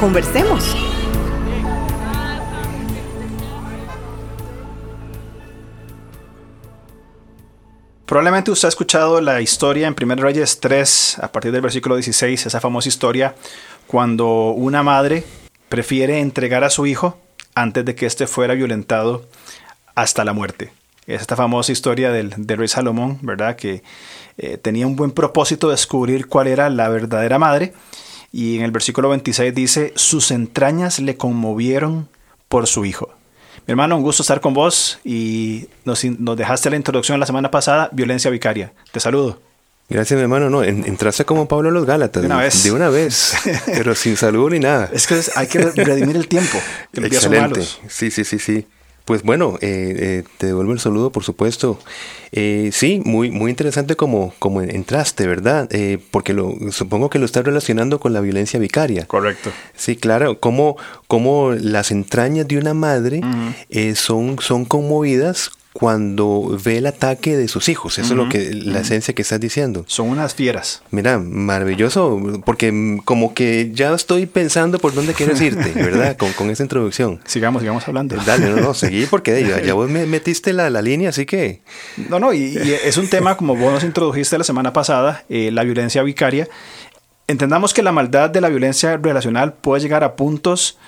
Conversemos. Probablemente usted ha escuchado la historia en 1 Reyes 3, a partir del versículo 16, esa famosa historia cuando una madre prefiere entregar a su hijo antes de que éste fuera violentado hasta la muerte. Es esta famosa historia del, rey Salomón, ¿verdad? Que eh, tenía un buen propósito de descubrir cuál era la verdadera madre. Y en el versículo 26 dice, sus entrañas le conmovieron por su hijo. Mi hermano, un gusto estar con vos y nos, dejaste la introducción la semana pasada, violencia vicaria. Te saludo. Gracias, mi hermano. No, entraste como Pablo a los Gálatas. De una vez. De una vez. pero sin saludo ni nada. Es que hay que redimir el tiempo. Excelente. Sí, sí, sí, sí. Pues bueno, eh, eh, te devuelvo el saludo, por supuesto. Eh, sí, muy, muy interesante como, como entraste, ¿verdad? porque lo, supongo que lo estás relacionando con la violencia vicaria. Correcto. Sí, claro, como, como las entrañas de una madre son, son conmovidas cuando ve el ataque de sus hijos. Eso es lo que la esencia que estás diciendo. Son unas fieras. Mira, maravilloso, porque como que ya estoy pensando por dónde quieres irte, ¿verdad? Con, con esa introducción. Sigamos, sigamos hablando. Dale, no, no, seguí porque ya, vos me metiste la, la, línea, así que... No, no, y, es un tema como vos nos introdujiste la semana pasada, eh, la violencia vicaria. Entendamos que la maldad de la violencia relacional puede llegar a puntos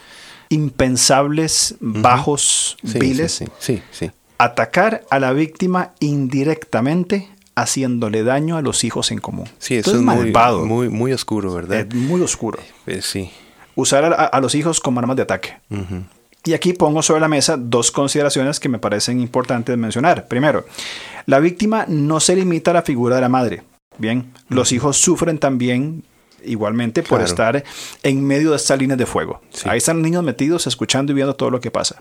impensables, bajos, viles. sí, sí. sí atacar a la víctima indirectamente haciéndole daño a los hijos en común. Sí, eso es malvado. Muy, muy, oscuro, ¿verdad? Es muy oscuro. Eh, sí. Usar a, los hijos como armas de ataque. Y aquí pongo sobre la mesa dos consideraciones que me parecen importantes mencionar. Primero, la víctima no se limita a la figura de la madre. Bien, los hijos sufren también igualmente por estar en medio de estas líneas de fuego. Ahí están los niños metidos escuchando y viendo todo lo que pasa.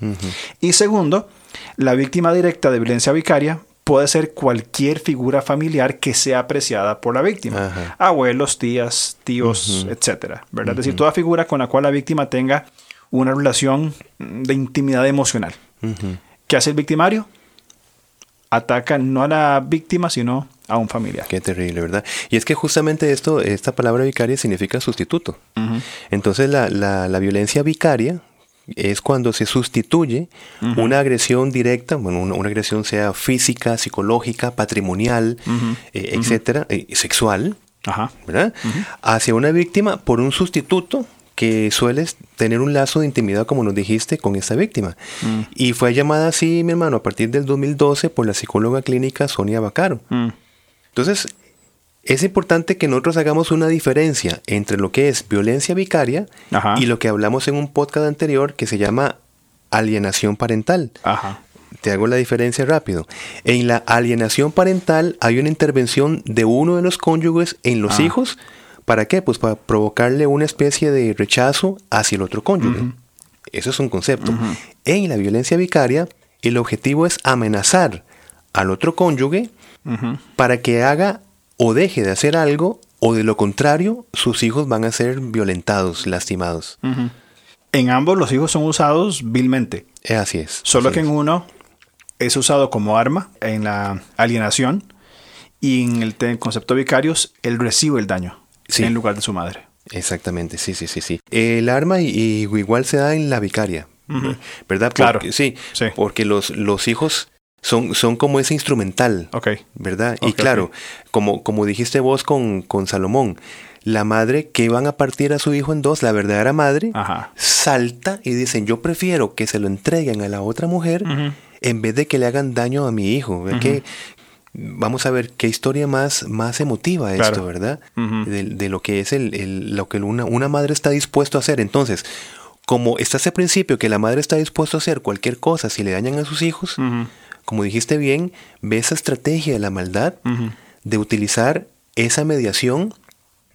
Y segundo, la víctima directa de violencia vicaria puede ser cualquier figura familiar que sea apreciada por la víctima. Abuelos, tías, tíos, etcétera, ¿verdad? Es decir, toda figura con la cual la víctima tenga una relación de intimidad emocional. ¿Qué hace el victimario? Ataca no a la víctima, sino a un familiar. Qué terrible, ¿verdad? Y es que justamente esto, esta palabra vicaria significa sustituto. Entonces la, la, violencia vicaria es cuando se sustituye una agresión directa, bueno, una, agresión sea física, psicológica, patrimonial, eh, etcétera, eh, sexual, ¿verdad? Hacia una víctima por un sustituto que suele tener un lazo de intimidad, como nos dijiste, con esa víctima. Mm. Y fue llamada así, mi hermano, a partir del 2012 por la psicóloga clínica Sonia Bacaro. Mm. Entonces, es importante que nosotros hagamos una diferencia entre lo que es violencia vicaria y lo que hablamos en un podcast anterior que se llama alienación parental. Te hago la diferencia rápido. En la alienación parental hay una intervención de uno de los cónyuges en los ah. hijos. ¿Para qué? Pues para provocarle una especie de rechazo hacia el otro cónyuge. Eso es un concepto. En la violencia vicaria, el objetivo es amenazar al otro cónyuge para que haga o deje de hacer algo o de lo contrario sus hijos van a ser violentados, lastimados. En ambos los hijos son usados vilmente. Eh, así es. Solo que en uno es usado como arma en la alienación y en el, concepto vicarios él recibe el daño en lugar de su madre. Exactamente, sí, sí, sí, sí. El arma y, igual se da en la vicaria, ¿verdad? claro. Sí, sí, porque los, los hijos son, son como ese instrumental. ¿Verdad? y claro, Como, como dijiste vos con, con Salomón, la madre que van a partir a su hijo en dos, la verdadera madre, salta y dicen, yo prefiero que se lo entreguen a la otra mujer en vez de que le hagan daño a mi hijo. que, vamos a ver qué historia más, más emotiva esto, ¿verdad? de, lo que es el, lo que una, una madre está dispuesto a hacer. Entonces, como está ese principio que la madre está dispuesta a hacer cualquier cosa si le dañan a sus hijos, como dijiste bien, ve esa estrategia de la maldad de utilizar esa mediación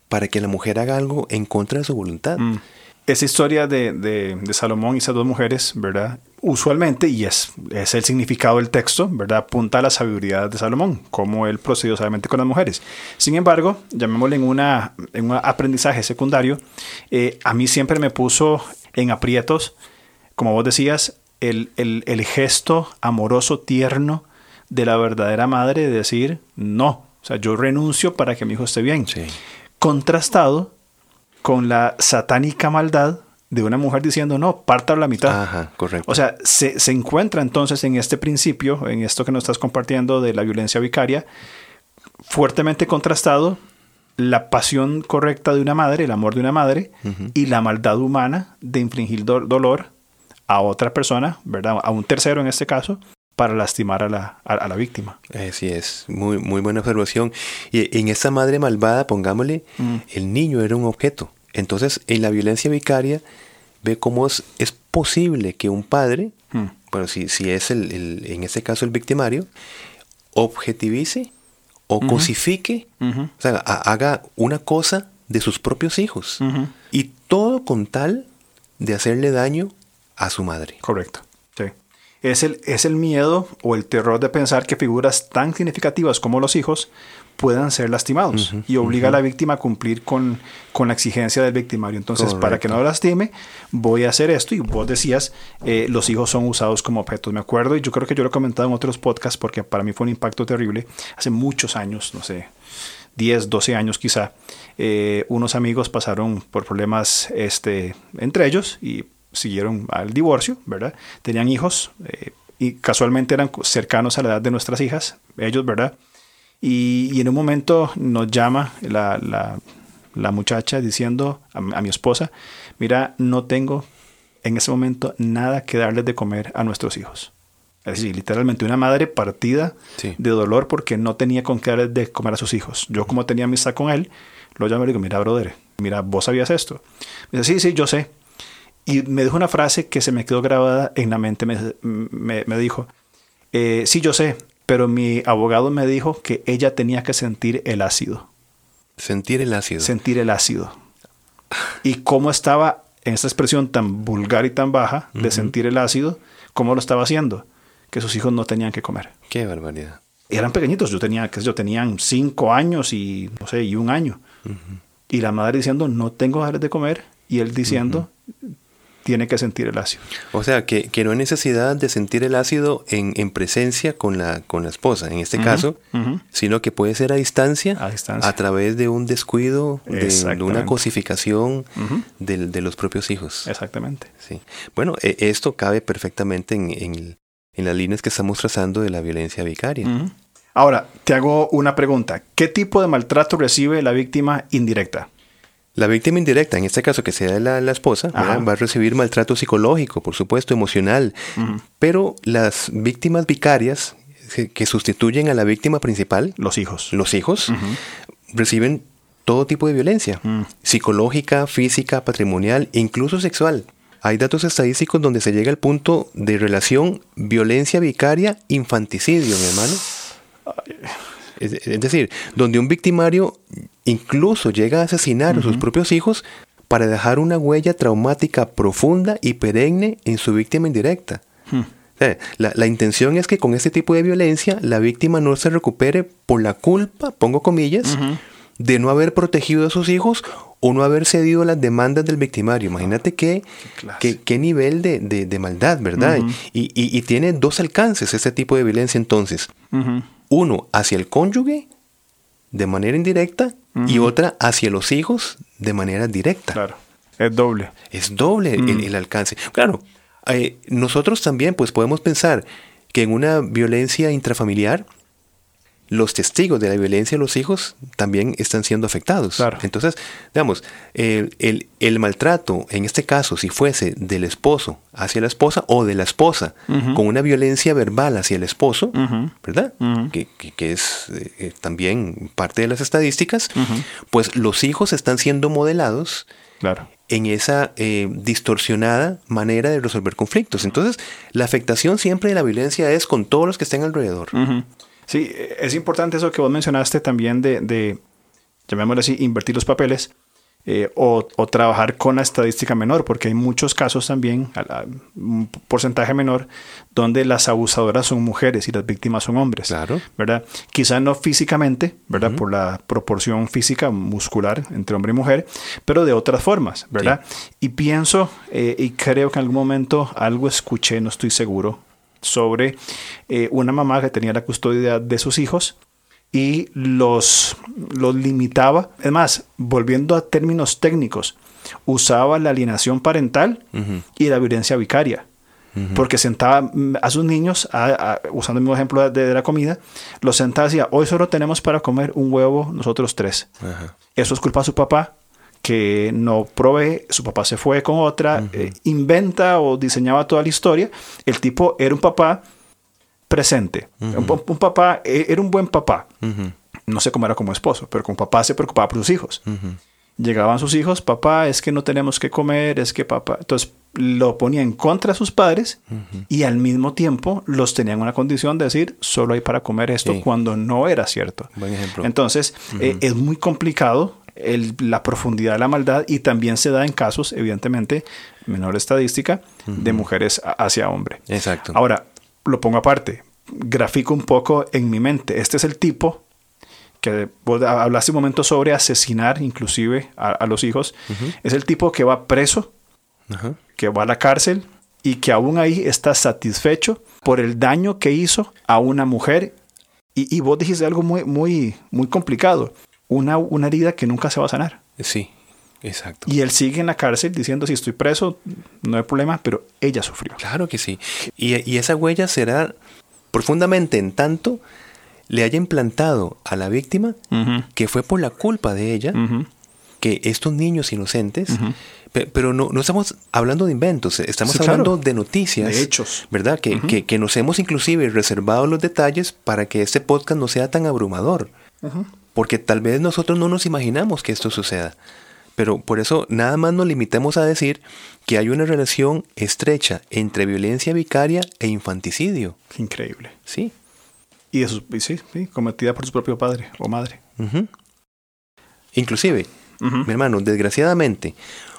para que la mujer haga algo en contra de su voluntad. Mm. esa historia de, de, de, Salomón y esas dos mujeres, ¿verdad? Usualmente, y es, es el significado del texto, ¿verdad? Apunta a la sabiduría de Salomón, cómo él procedió sabiamente con las mujeres. Sin embargo, llamémosle en, una, en un aprendizaje secundario, eh, a mí siempre me puso en aprietos, como vos decías, el, el, el gesto amoroso, tierno de la verdadera madre de decir, no, o sea, yo renuncio para que mi hijo esté bien. Sí. Contrastado con la satánica maldad de una mujer diciendo, no, parta la mitad. Ajá, correcto. O sea, se, se, encuentra entonces en este principio, en esto que nos estás compartiendo de la violencia vicaria, fuertemente contrastado la pasión correcta de una madre, el amor de una madre, uh -huh. y la maldad humana de infligir do dolor a otra persona, ¿verdad? A un tercero en este caso, para lastimar a la, a, a la víctima. Así es, muy, muy buena observación. Y en esa madre malvada, pongámosle, mm. el niño era un objeto. Entonces, en la violencia vicaria, ve cómo es, es posible que un padre, mm. bueno, si, si es el, el, en este caso el victimario, objetivice o uh -huh. cosifique, uh -huh. o sea, haga una cosa de sus propios hijos. Uh -huh. Y todo con tal de hacerle daño a su madre. Correcto. Sí. Es el, es el miedo o el terror de pensar que figuras tan significativas como los hijos puedan ser lastimados uh -huh, y obliga uh -huh. a la víctima a cumplir con, con la exigencia del victimario. Entonces, Correcto. para que no lo lastime, voy a hacer esto. Y vos decías, eh, los hijos son usados como objetos. Me acuerdo, y yo creo que yo lo he comentado en otros podcasts porque para mí fue un impacto terrible. Hace muchos años, no sé, 10, 12 años quizá, eh, unos amigos pasaron por problemas este, entre ellos y siguieron al divorcio, ¿verdad? Tenían hijos eh, y casualmente eran cercanos a la edad de nuestras hijas, ellos, ¿verdad? Y, y en un momento nos llama la, la, la muchacha diciendo a, a, mi esposa, mira, no tengo en ese momento nada que darles de comer a nuestros hijos. Es decir, literalmente una madre partida sí. de dolor porque no tenía con qué darles de comer a sus hijos. Yo como tenía amistad con él, lo llamé y le digo, mira, brother, mira, vos sabías esto. Me dice, sí, sí, yo sé. Y me dijo una frase que se me quedó grabada en la mente. Me, me, me dijo, eh, sí, yo sé, pero mi abogado me dijo que ella tenía que sentir el ácido. Sentir el ácido. Sentir el ácido. Y cómo estaba en esa expresión tan vulgar y tan baja de uh -huh. sentir el ácido, cómo lo estaba haciendo, que sus hijos no tenían que comer. Qué barbaridad. Eran pequeñitos, yo tenía, que yo tenían cinco años y no sé, y un año. Uh -huh. Y la madre diciendo, no tengo ganas de comer, y él diciendo, uh -huh tiene que sentir el ácido. O sea, que, que no hay necesidad de sentir el ácido en, en presencia con la, con la esposa, en este uh -huh, caso, uh -huh. sino que puede ser a distancia, a, distancia. a través de un descuido, de, de una cosificación uh -huh. de, de, los propios hijos. Exactamente. Sí. Bueno, e, esto cabe perfectamente en, en, en, las líneas que estamos trazando de la violencia vicaria. Ahora, te hago una pregunta. ¿Qué tipo de maltrato recibe la víctima indirecta? La víctima indirecta, en este caso que sea la, la esposa, va a recibir maltrato psicológico, por supuesto, emocional, uh -huh. pero las víctimas vicarias que, que, sustituyen a la víctima principal, los hijos, los hijos, uh -huh. reciben todo tipo de violencia, uh -huh. psicológica, física, patrimonial, incluso sexual. Hay datos estadísticos donde se llega al punto de relación violencia vicaria infanticidio, mi hermano. Es, es decir, donde un victimario incluso llega a asesinar uh -huh. a sus propios hijos para dejar una huella traumática profunda y perenne en su víctima indirecta. -huh. la, la, intención es que con este tipo de violencia la víctima no se recupere por la culpa, pongo comillas, uh -huh. de no haber protegido a sus hijos o no haber cedido a las demandas del victimario. Imagínate qué, qué, qué nivel de, de, de, maldad, ¿verdad? Y, y, y, tiene dos alcances este tipo de violencia entonces. Uno hacia el cónyuge de manera indirecta uh -huh. y otra hacia los hijos de manera directa. Claro, es doble. Es doble mm. el, el, alcance. Claro, eh, nosotros también pues podemos pensar que en una violencia intrafamiliar los testigos de la violencia de los hijos también están siendo afectados. Claro. Entonces, digamos, el, el, el, maltrato, en este caso, si fuese del esposo hacia la esposa o de la esposa uh -huh. con una violencia verbal hacia el esposo, uh -huh. ¿verdad? Uh -huh. que, que, que, es eh, también parte de las estadísticas, pues los hijos están siendo modelados claro. en esa eh, distorsionada manera de resolver conflictos. Entonces, la afectación siempre de la violencia es con todos los que estén alrededor. Sí, es importante eso que vos mencionaste también de, de llamémoslo así, invertir los papeles. eh, o, trabajar con la estadística menor, porque hay muchos casos también, un porcentaje menor, donde las abusadoras son mujeres y las víctimas son hombres. Claro. ¿Verdad? Quizá no físicamente, ¿verdad? Por la proporción física muscular entre hombre y mujer, pero de otras formas, ¿verdad? Y pienso eh, y creo que en algún momento algo escuché, no estoy seguro, sobre eh, una mamá que tenía la custodia de sus hijos y los, los limitaba. Es más, volviendo a términos técnicos, usaba la alienación parental y la violencia vicaria. Porque sentaba a sus niños, usando el mismo ejemplo de, la comida, los sentaba y decía, hoy solo tenemos para comer un huevo nosotros tres. Eso es culpa de su papá, que no provee, su papá se fue con otra, eh, inventa o diseñaba toda la historia. El tipo era un papá presente. un, papá, e, era un buen papá. No sé cómo era como esposo, pero como papá se preocupaba por sus hijos. Llegaban sus hijos, papá, es que no tenemos que comer, es que papá. Entonces lo ponía en contra de sus padres y al mismo tiempo los tenía en una condición de decir, solo hay para comer esto cuando no era cierto. Buen ejemplo. Entonces eh, es muy complicado la profundidad de la maldad y también se da en casos, evidentemente, menor estadística, de mujeres hacia hombre. Exacto. Ahora, lo pongo aparte, grafico un poco en mi mente. Este es el tipo que vos hablaste un momento sobre asesinar inclusive a, los hijos. Es el tipo que va preso, que va a la cárcel y que aún ahí está satisfecho por el daño que hizo a una mujer. Y, y vos dijiste algo muy, muy, muy complicado. Una, una herida que nunca se va a sanar. Sí. Exacto. Y él sigue en la cárcel diciendo, si estoy preso, no hay problema, pero ella sufrió. Claro que sí. Y, esa huella será profundamente en tanto le haya implantado a la víctima que fue por la culpa de ella que estos niños inocentes, pero no, no, estamos hablando de inventos, estamos hablando de noticias. De hechos. ¿Verdad? Que, que, que, nos hemos inclusive reservado los detalles para que este podcast no sea tan abrumador. Porque tal vez nosotros no nos imaginamos que esto suceda. Pero por eso nada más nos limitemos a decir que hay una relación estrecha entre violencia vicaria e infanticidio. Increíble. Sí. Y, eso, sí, sí, cometida por su propio padre o madre. Inclusive, mi hermano, desgraciadamente,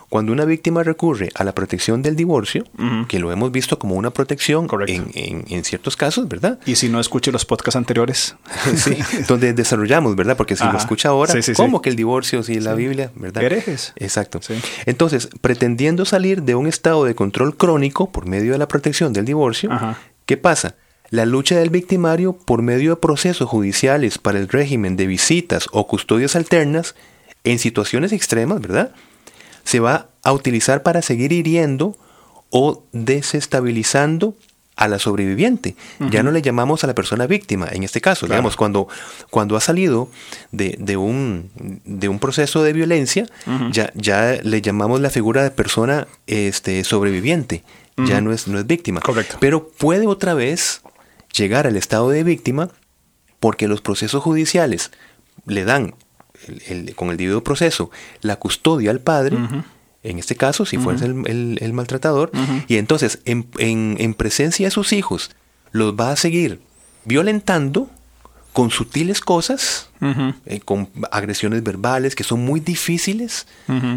cuando una víctima recurre a la protección del divorcio, que lo hemos visto como una protección en, en, ciertos casos, ¿verdad? Y si no escuche los podcasts anteriores. sí, donde desarrollamos, ¿verdad? Porque si lo escucha ahora, ¿cómo que el divorcio, si la Biblia, ¿verdad? Herejes. Exacto. Entonces, pretendiendo salir de un estado de control crónico por medio de la protección del divorcio, ¿qué pasa? La lucha del victimario por medio de procesos judiciales para el régimen de visitas o custodias alternas en situaciones extremas, ¿verdad? Se va a utilizar para seguir hiriendo o desestabilizando a la sobreviviente. Ya no le llamamos a la persona víctima, en este caso. Digamos, cuando, cuando ha salido de, un, de un proceso de violencia, ya, ya le llamamos la figura de persona este, sobreviviente. Ya no es, no es víctima. Correcto. Pero puede otra vez llegar al estado de víctima porque los procesos judiciales le dan con el debido proceso, la custodia al padre, en este caso, si fuese el, maltratador, y entonces en, presencia de sus hijos, los va a seguir violentando con sutiles cosas, eh, con agresiones verbales que son muy difíciles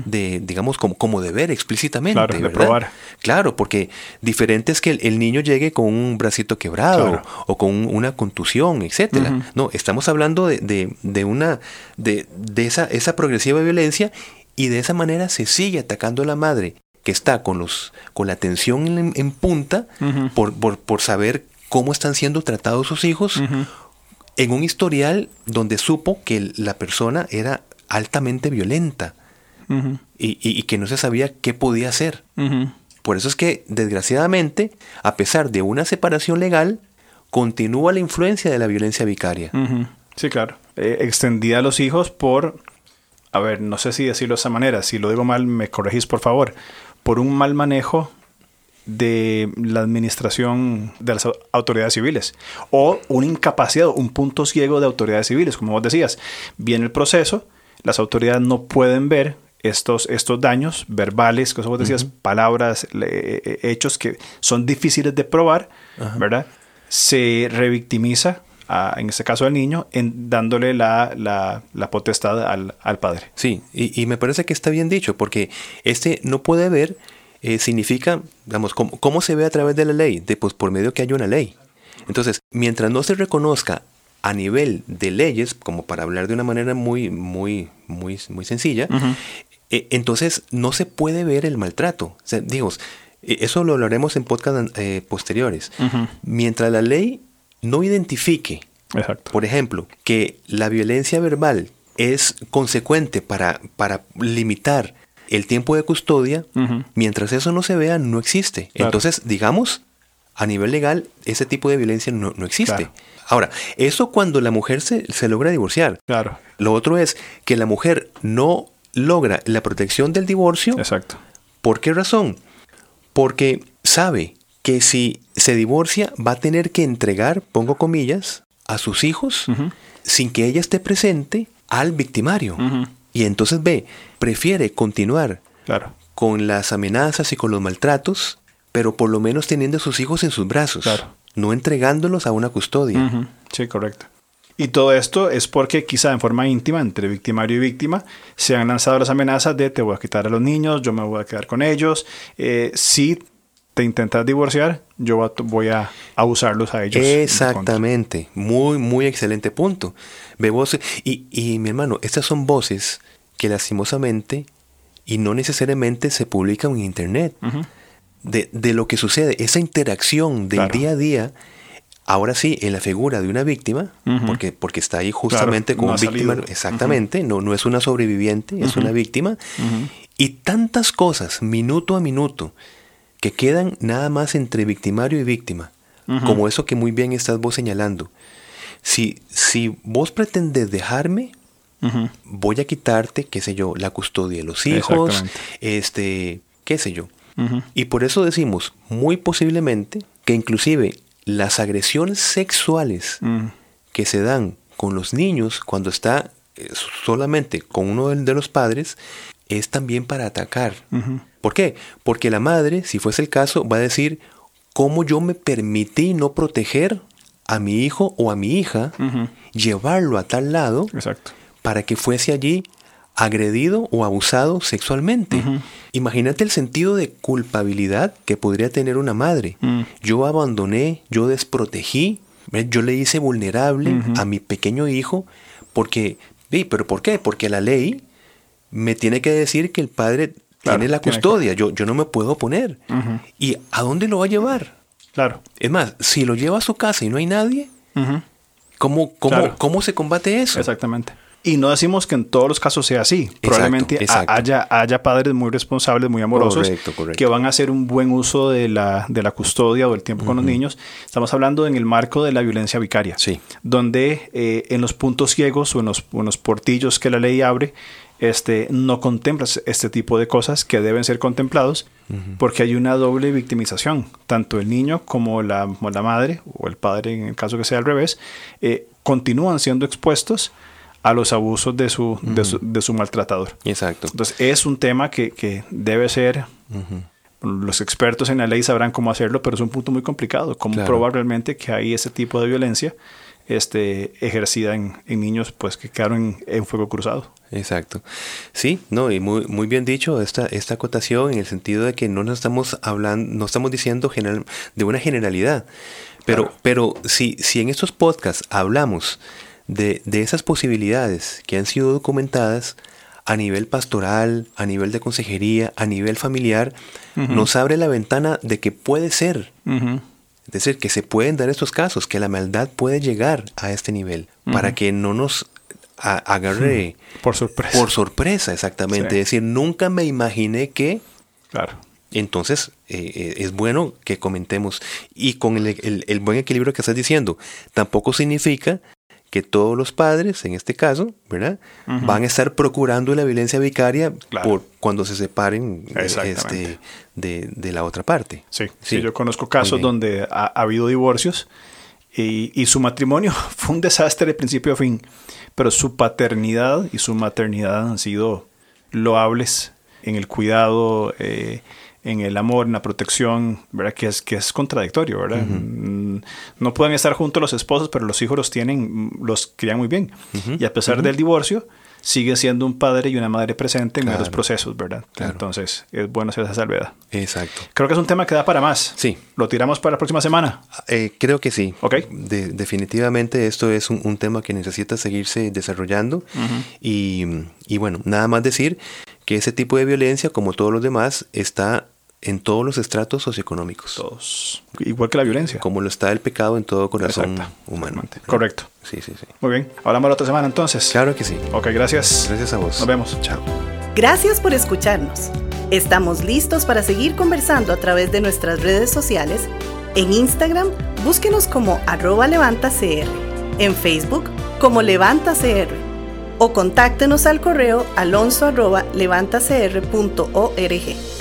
de, digamos, como, como de ver explícitamente. Claro, de probar. Claro, porque diferente es que el, niño llegue con un bracito quebrado o con una contusión, etcétera. No, estamos hablando de, de, una, de, de esa, esa progresiva violencia y de esa manera se sigue atacando a la madre que está con los con la atención en, punta por, por, por, saber cómo están siendo tratados sus hijos en un historial donde supo que la persona era altamente violenta y, que no se sabía qué podía hacer. Por eso es que, desgraciadamente, a pesar de una separación legal, continúa la influencia de la violencia vicaria. Sí, claro. Eh, extendida a los hijos por, a ver, no sé si decirlo de esa manera, si lo digo mal, me corregís por favor, por un mal manejo de la administración de las autoridades civiles o una incapacidad, un punto ciego de autoridades civiles, como vos decías. Viene el proceso, las autoridades no pueden ver estos, estos daños verbales, como vos decías, palabras, eh, eh, hechos que son difíciles de probar, ¿verdad? Se revictimiza en este caso al niño, en dándole la, la, potestad al, al, padre. Sí, y, y, me parece que está bien dicho, porque este no puede ver eh, significa, digamos, ¿cómo, se ve a través de la ley? De, pues por medio que haya una ley. Entonces, mientras no se reconozca a nivel de leyes, como para hablar de una manera muy, muy, muy, muy sencilla, eh, entonces no se puede ver el maltrato. O sea, digo, eh, eso lo hablaremos en podcast posteriores. Mientras la ley no identifique, por ejemplo, que la violencia verbal es consecuente para, para limitar el tiempo de custodia, mientras eso no se vea, no existe. Entonces, digamos, a nivel legal, ese tipo de violencia no, existe. Ahora, eso cuando la mujer se, logra divorciar. Claro. Lo otro es que la mujer no logra la protección del divorcio. Exacto. ¿Por qué razón? Porque sabe que si se divorcia va a tener que entregar, pongo comillas, a sus hijos sin que ella esté presente al victimario. Y entonces ve, prefiere continuar claro. con las amenazas y con los maltratos, pero por lo menos teniendo a sus hijos en sus brazos, no entregándolos a una custodia. Sí, correcto. Y todo esto es porque quizá en forma íntima, entre victimario y víctima, se han lanzado las amenazas de te voy a quitar a los niños, yo me voy a quedar con ellos. Eh, si te intentas divorciar, yo voy a abusarlos a ellos. Exactamente. Muy, muy excelente punto. Ve voces. Y, y mi hermano, estas son voces que lastimosamente y no necesariamente se publican en internet. de, de, lo que sucede, esa interacción del día a día, ahora sí, en la figura de una víctima, porque, porque está ahí justamente como víctima, exactamente, no, no es una sobreviviente, es una víctima, y tantas cosas, minuto a minuto, que quedan nada más entre victimario y víctima, como eso que muy bien estás vos señalando. Si, si vos pretendes dejarme, voy a quitarte, qué sé yo, la custodia de los hijos, este, qué sé yo. Y por eso decimos, muy posiblemente, que inclusive las agresiones sexuales que se dan con los niños cuando está eh, solamente con uno de los padres, es también para atacar. ¿Por qué? Porque la madre, si fuese el caso, va a decir, ¿cómo yo me permití no proteger a mi hijo o a mi hija, llevarlo a tal lado para que fuese allí agredido o abusado sexualmente. Imagínate el sentido de culpabilidad que podría tener una madre. Mm. Yo abandoné, yo desprotegí, yo le hice vulnerable a mi pequeño hijo porque, ¿pero por qué? Porque la ley me tiene que decir que el padre tiene la custodia, yo, yo no me puedo oponer. ¿Y a dónde lo va a llevar? Claro. Es más, si lo lleva a su casa y no hay nadie, ¿cómo, cómo, ¿cómo se combate eso? Exactamente. Y no decimos que en todos los casos sea así. Probablemente Haya, haya padres muy responsables, muy amorosos, que van a hacer un buen uso de la, de la custodia o del tiempo con los niños. Estamos hablando en el marco de la violencia vicaria, sí. donde eh, en los puntos ciegos o en los, en los portillos que la ley abre, este, no contemplas este tipo de cosas que deben ser contemplados porque hay una doble victimización. Tanto el niño como la, la, madre o el padre, en el caso que sea al revés, eh, continúan siendo expuestos a los abusos de su, de su, maltratador. Exacto. Entonces es un tema que, que debe ser... Los expertos en la ley sabrán cómo hacerlo, pero es un punto muy complicado. ¿Cómo probar realmente que hay ese tipo de violencia este, ejercida en, niños pues, que quedaron en, fuego cruzado. Exacto. Sí, no, y muy, muy bien dicho esta, esta acotación en el sentido de que no nos estamos hablando, no estamos diciendo general, de una generalidad. Pero, pero si, si en estos podcasts hablamos de, de esas posibilidades que han sido documentadas, a nivel pastoral, a nivel de consejería, a nivel familiar, nos abre la ventana de que puede ser. Es decir, que se pueden dar estos casos, que la maldad puede llegar a este nivel, para que no nos agarre por sorpresa. Por sorpresa, exactamente. Es decir, nunca me imaginé que... Claro. Entonces, eh, eh, es bueno que comentemos. Y con el, buen equilibrio que estás diciendo, tampoco significa que todos los padres, en este caso, ¿verdad? Van a estar procurando la violencia vicaria por cuando se separen este, de, la otra parte. Sí, sí, yo conozco casos donde ha, habido divorcios y, su matrimonio fue un desastre de principio a fin, pero su paternidad y su maternidad han sido loables en el cuidado, eh, en el amor, en la protección, ¿verdad? Que es, que es contradictorio, ¿verdad? Mm, no pueden estar juntos los esposos, pero los hijos los tienen, los crían muy bien. Y a pesar del divorcio, sigue siendo un padre y una madre presente en los procesos, ¿verdad? Entonces, es bueno hacer esa salvedad. Exacto. Creo que es un tema que da para más. Sí. ¿Lo tiramos para la próxima semana? Eh, creo que sí. Ok. definitivamente esto es un, tema que necesita seguirse desarrollando. y, y bueno, nada más decir que ese tipo de violencia, como todos los demás, está en todos los estratos socioeconómicos. Todos. Igual que la violencia. Como lo está el pecado en todo corazón humano. Correcto. Sí, sí, sí. Muy bien. Hablamos la otra semana entonces. Claro que sí. Ok, gracias. Gracias a vos. Nos vemos. Chao. Gracias por escucharnos. Estamos listos para seguir conversando a través de nuestras redes sociales. En Instagram, búsquenos como arroba levantacr. En Facebook, como levantacr. O contáctenos al correo alonso arroba levantacr.org.